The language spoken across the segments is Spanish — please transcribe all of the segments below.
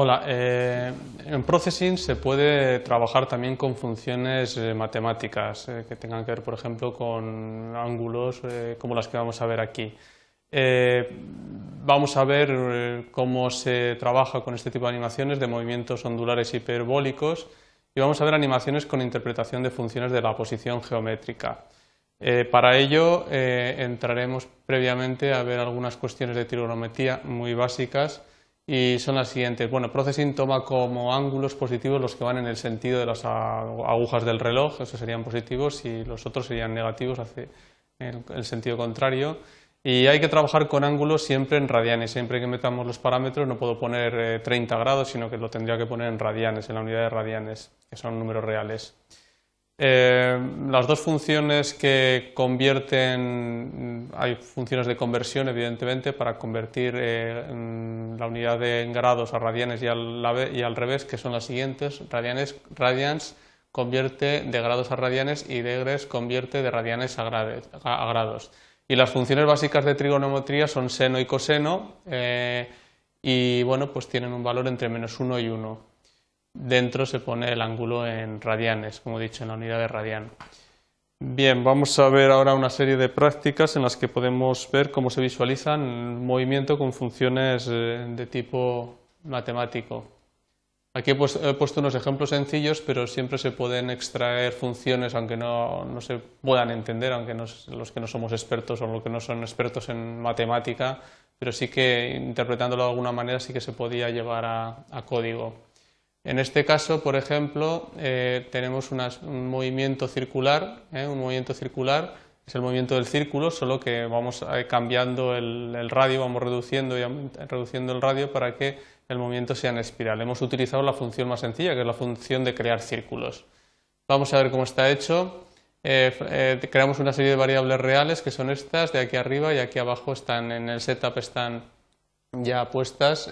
Hola, eh, en Processing se puede trabajar también con funciones eh, matemáticas eh, que tengan que ver, por ejemplo, con ángulos como las que vamos a ver aquí. vamos a ver cómo se trabaja con este tipo de animaciones de movimientos ondulares hiperbólicos y vamos a ver animaciones con interpretación de funciones de la posición geométrica. para ello entraremos previamente a ver algunas cuestiones de trigonometría muy básicas y son las siguientes. Bueno, Processing toma como ángulos positivos los que van en el sentido de las agujas del reloj, esos serían positivos, y los otros serían negativos, hace el, sentido contrario. Y hay que trabajar con ángulos siempre en radianes, siempre que metamos los parámetros no puedo poner 30 eh, grados, sino que lo tendría que poner en radianes, en la unidad de radianes, que son números reales. Eh, las dos funciones que convierten, hay funciones de conversión evidentemente para convertir eh, la unidad de grados a radianes y al, revés, que son las siguientes, radianes, radians convierte de grados a radianes y degrees convierte de radianes a, grados. Y las funciones básicas de trigonometría son seno y coseno eh, y bueno, pues tienen un valor entre menos 1 y 1 dentro se pone el ángulo en radianes, como he dicho, en la unidad de radian. Bien, vamos a ver ahora una serie de prácticas en las que podemos ver cómo se visualizan un movimiento con funciones eh, de tipo matemático. Aquí he puesto, unos ejemplos sencillos, pero siempre se pueden extraer funciones, aunque no, se puedan entender, aunque los que no somos expertos o los que no son expertos en matemática, pero sí que interpretándolo de alguna manera sí que se podía llevar a código. En este caso, por ejemplo, eh, tenemos un movimiento circular, ¿eh? un movimiento circular es el movimiento del círculo, solo que vamos eh, cambiando el, radio, vamos reduciendo y reduciendo el radio para que el movimiento sea en espiral. Hemos utilizado la función más sencilla, que es la función de crear círculos. Vamos a ver cómo está hecho. creamos una serie de variables reales que son estas, de aquí arriba y aquí abajo están en el setup están ya puestas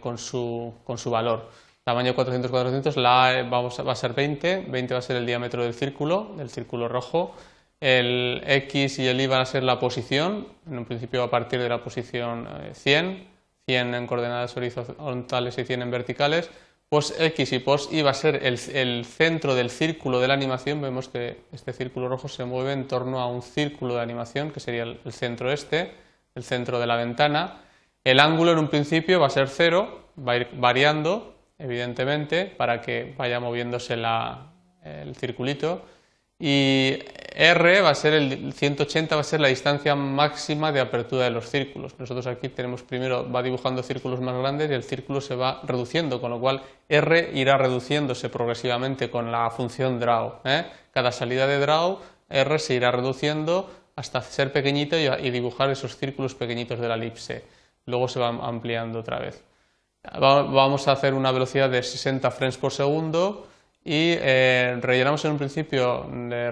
con su valor tamaño 400 400, la A vamos, va a ser 20, 20 va a ser el diámetro del círculo, del círculo rojo, el X y el Y van a ser la posición, en un principio a partir de la posición 100, eh, 100 en coordenadas horizontales y 100 en verticales, pos X y pos Y va a ser el, centro del círculo de la animación, vemos que este círculo rojo se mueve en torno a un círculo de animación, que sería el, el centro este, el centro de la ventana, el ángulo en un principio va a ser cero, va a ir variando evidentemente, para que vaya moviéndose el circulito. Y R va a ser el 180 va a ser la distancia máxima de apertura de los círculos. Nosotros aquí tenemos primero va dibujando círculos más grandes y el círculo se va reduciendo, con lo cual R irá reduciéndose progresivamente con la función draw. ¿eh? Cada salida de draw R se irá reduciendo hasta ser pequeñito y dibujar esos círculos pequeñitos de la elipse. Luego se va ampliando otra vez vamos a hacer una velocidad de 60 frames por segundo y eh, rellenamos en un principio de,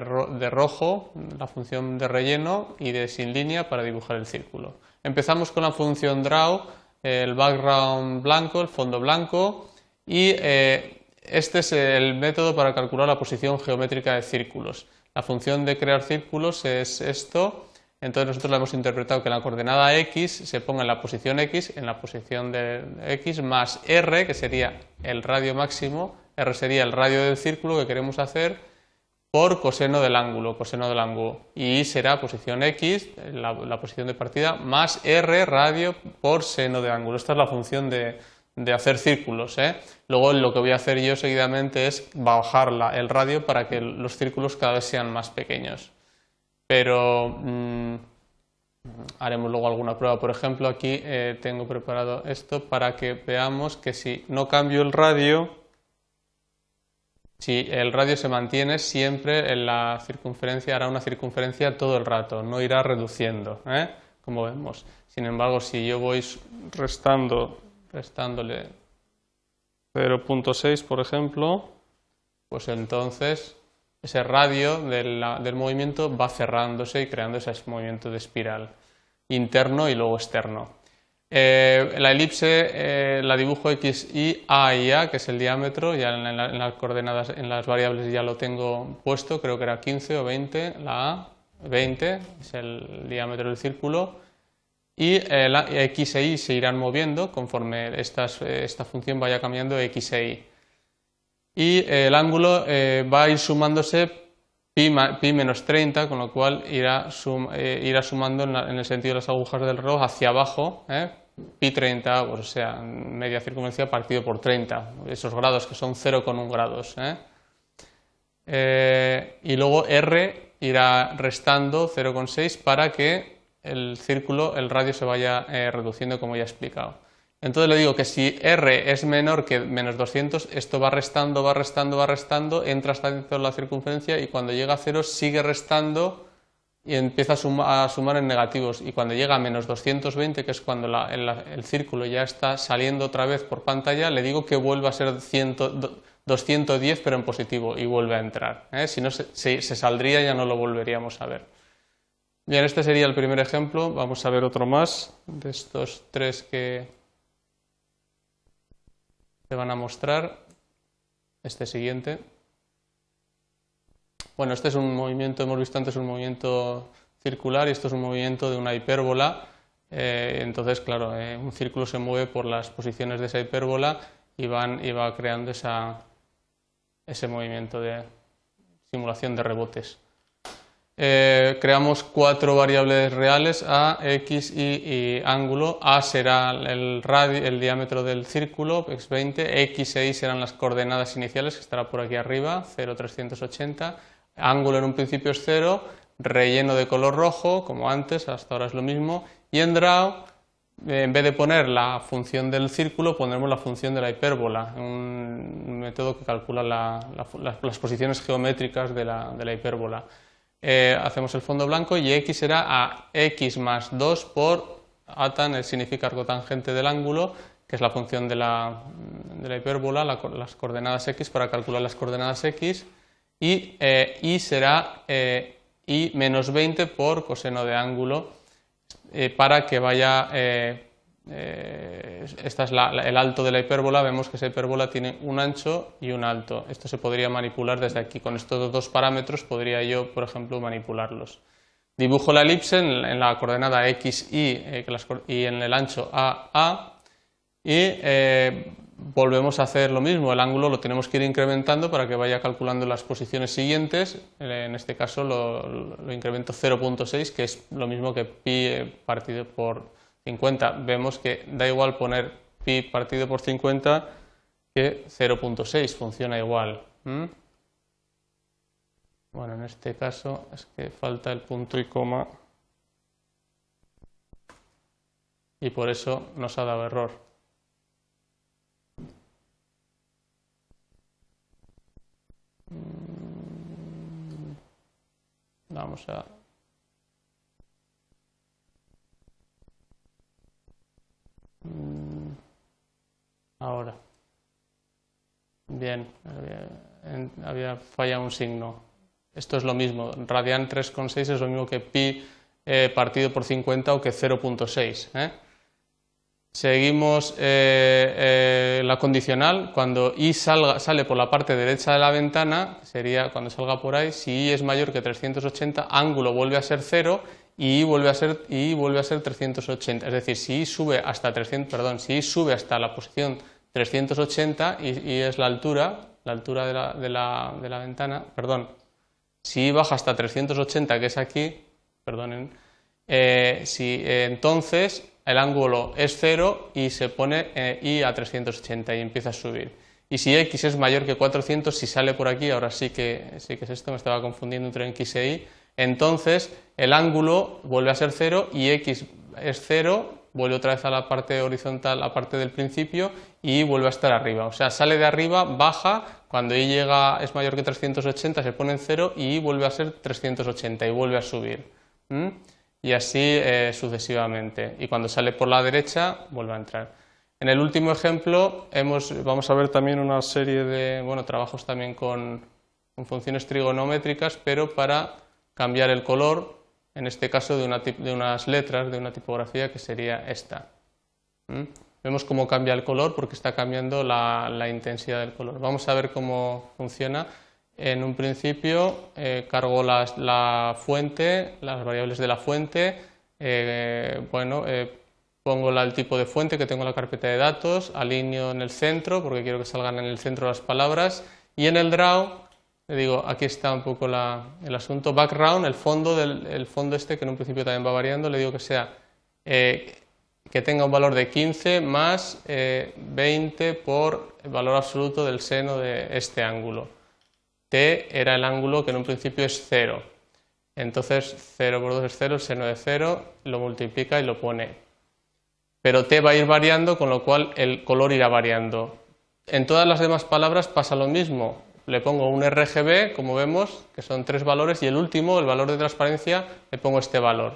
rojo la función de relleno y de sin línea para dibujar el círculo. Empezamos con la función draw, el background blanco, el fondo blanco y eh, este es el método para calcular la posición geométrica de círculos. La función de crear círculos es esto entonces nosotros lo hemos interpretado que la coordenada x se ponga en la posición x, en la posición de x, más r, que sería el radio máximo, r sería el radio del círculo que queremos hacer, por coseno del ángulo, coseno del ángulo. Y será posición x, la, posición de partida, más r radio por seno de ángulo. Esta es la función de, hacer círculos. ¿eh? Luego lo que voy a hacer yo seguidamente es bajar el radio para que los círculos cada vez sean más pequeños pero mm, haremos luego alguna prueba. Por ejemplo, aquí eh, tengo preparado esto para que veamos que si no cambio el radio, si el radio se mantiene, siempre en la circunferencia hará una circunferencia todo el rato, no irá reduciendo, ¿eh? como vemos. Sin embargo, si yo voy restando, restándole 0.6, por ejemplo, pues entonces ese radio del, movimiento va cerrándose y creando ese movimiento de espiral interno y luego externo. Eh, la elipse eh, la dibujo x, y, a y a, que es el diámetro, ya en, las coordenadas, en las variables ya lo tengo puesto, creo que era 15 o 20, la a, 20 es el diámetro del círculo, y x e y se irán moviendo conforme esta función vaya cambiando x e y. Y el ángulo va a ir sumándose pi, menos 30, con lo cual irá, sumando en, el sentido de las agujas del reloj hacia abajo, pi 30, pues, o sea, media circunferencia partido por 30, esos grados que son 0,1 grados. ¿eh? Eh, y luego r irá restando 0,6 para que el círculo, el radio se vaya eh, reduciendo como ya he explicado. Entonces le digo que si r es menor que menos 200, esto va restando, va restando, va restando, entra hasta dentro de la circunferencia y cuando llega a 0 sigue restando y empieza a, sumar en negativos y cuando llega a menos 220, que es cuando el, círculo ya está saliendo otra vez por pantalla, le digo que vuelva a ser 210 pero en positivo y vuelve a entrar. ¿eh? Si no se, se, saldría ya no lo volveríamos a ver. Bien, este sería el primer ejemplo. Vamos a ver otro más de estos tres que van a mostrar. Este siguiente. Bueno, este es un movimiento, hemos visto antes un movimiento circular y esto es un movimiento de una hipérbola. Eh, entonces, claro, eh, un círculo se mueve por las posiciones de esa hipérbola y, van, y va creando esa, ese movimiento de simulación de rebotes. Eh, creamos cuatro variables reales, A, X, Y y ángulo. A será el, radio, el diámetro del círculo, x20. X e Y serán las coordenadas iniciales, que estará por aquí arriba, 0,380 ángulo en un principio es cero, relleno de color rojo, como antes, hasta ahora es lo mismo, y en draw, en vez de poner la función del círculo, pondremos la función de la hipérbola, un método que calcula las posiciones geométricas de la, hipérbola. Eh, hacemos el fondo blanco y x será a x más 2 por atan, significa arco tangente del ángulo, que es la función de la, hipérbola, las coordenadas x para calcular las coordenadas x, y eh, será eh, i menos 20 por coseno de ángulo eh, para que vaya, eh, esta es el alto de la hipérbola, vemos que esa hipérbola tiene un ancho y un alto. Esto se podría manipular desde aquí, con estos dos parámetros podría yo, por ejemplo, manipularlos. Dibujo la elipse en, la coordenada x, y, y en el ancho a, a y volvemos a hacer lo mismo, el ángulo lo tenemos que ir incrementando para que vaya calculando las posiciones siguientes, en este caso lo, incremento 0.6, que es lo mismo que pi partido por 50. Vemos que da igual poner pi partido por 50 que 0.6, funciona igual. Bueno, en este caso es que falta el punto y coma y por eso nos ha dado error. Vamos a... Mm, ahora. Bien, fallado un signo. Esto es lo mismo. Radian 3,6 es lo mismo que pi eh, partido por 50 o que 0.6. ¿eh? Seguimos eh, la condicional. Cuando i salga, sale por la parte derecha de la ventana, sería cuando salga por ahí, si i es mayor que 380, ángulo vuelve a ser 0 y i vuelve a ser, y vuelve a ser 380. Es decir, si i sube hasta 300, perdón, si i sube hasta la posición 380 y, es la altura, la altura de la, de, la, de la, ventana, perdón, si baja hasta 380, que es aquí, perdonen, eh, si, entonces el ángulo es 0 y se pone eh, y a 380 y empieza a subir. Y si x es mayor que 400, si sale por aquí, ahora sí que, sí que es esto, me estaba confundiendo entre x e y, entonces el ángulo vuelve a ser 0 y x es 0, vuelve otra vez a la parte horizontal, a parte del principio y vuelve a estar arriba. O sea, sale de arriba, baja, cuando y llega es mayor que 380 se pone en 0 y vuelve a ser 380 y vuelve a subir y así eh, sucesivamente. Y cuando sale por la derecha, vuelve a entrar. En el último ejemplo hemos, vamos a ver también una serie de bueno, trabajos también con, funciones trigonométricas, pero para cambiar el color, en este caso de, una, de unas letras, de una tipografía que sería esta. Vemos cómo cambia el color porque está cambiando la, intensidad del color. Vamos a ver cómo funciona. En un principio eh, cargo la fuente, las variables de la fuente, bueno, pongo el tipo de fuente que tengo en la carpeta de datos, alineo en el centro porque quiero que salgan en el centro las palabras y en el draw le digo, aquí está un poco el asunto, background, el fondo, del, fondo este que en un principio también va variando, le digo que sea eh, que tenga un valor de 15 más 20 eh, por el valor absoluto del seno de este ángulo. T era el ángulo que en un principio es 0. Entonces 0 por 2 es 0, el seno de 0, lo multiplica y lo pone. Pero T va a ir variando, con lo cual el color irá variando. En todas las demás palabras pasa lo mismo le pongo un RGB, como vemos, que son tres valores, y el último, el valor de transparencia, le pongo este valor.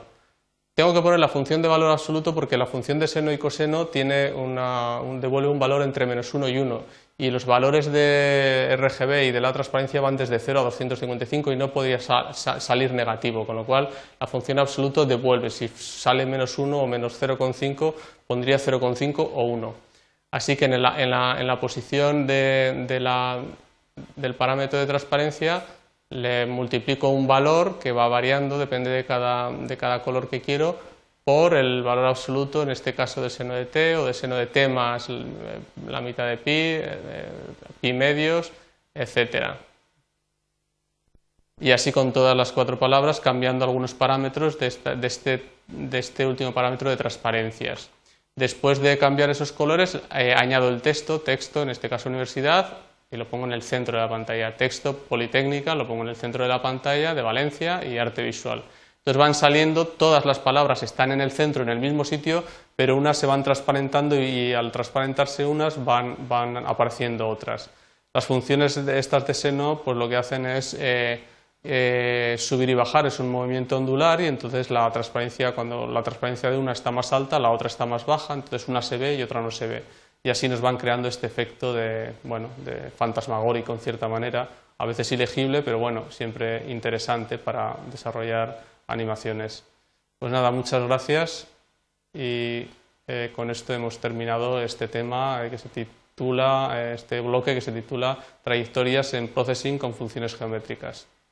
Tengo que poner la función de valor absoluto porque la función de seno y coseno tiene una, devuelve un valor entre menos 1 y 1 y los valores de RGB y de la transparencia van desde 0 a 255 y no podría salir negativo, con lo cual la función absoluto devuelve. Si sale menos 1 o menos 0,5 pondría 0,5 o 1. Así que en la, posición de la del parámetro de transparencia le multiplico un valor que va variando, depende de cada, de cada color que quiero, por el valor absoluto, en este caso de seno de t o de seno de t más la mitad de pi, eh, pi medios, etc. Y así con todas las cuatro palabras, cambiando algunos parámetros de, este, de este, último parámetro de transparencias. Después de cambiar esos colores, eh, añado el texto, texto, en este caso universidad, y lo pongo en el centro de la pantalla. Texto Politécnica lo pongo en el centro de la pantalla de Valencia y arte visual. Entonces van saliendo, todas las palabras están en el centro, en el mismo sitio, pero unas se van transparentando y al transparentarse unas van, van apareciendo otras. Las funciones de estas de seno pues lo que hacen es eh, eh, subir y bajar, es un movimiento ondular y entonces la transparencia, cuando la transparencia de una está más alta, la otra está más baja, entonces una se ve y otra no se ve y así nos van creando este efecto de, bueno, de fantasmagórico en cierta manera, a veces ilegible, pero bueno, siempre interesante para desarrollar animaciones. Pues nada, muchas gracias y eh, con esto hemos terminado este tema eh, que se titula, eh, este bloque que se titula Trayectorias en Processing con funciones geométricas.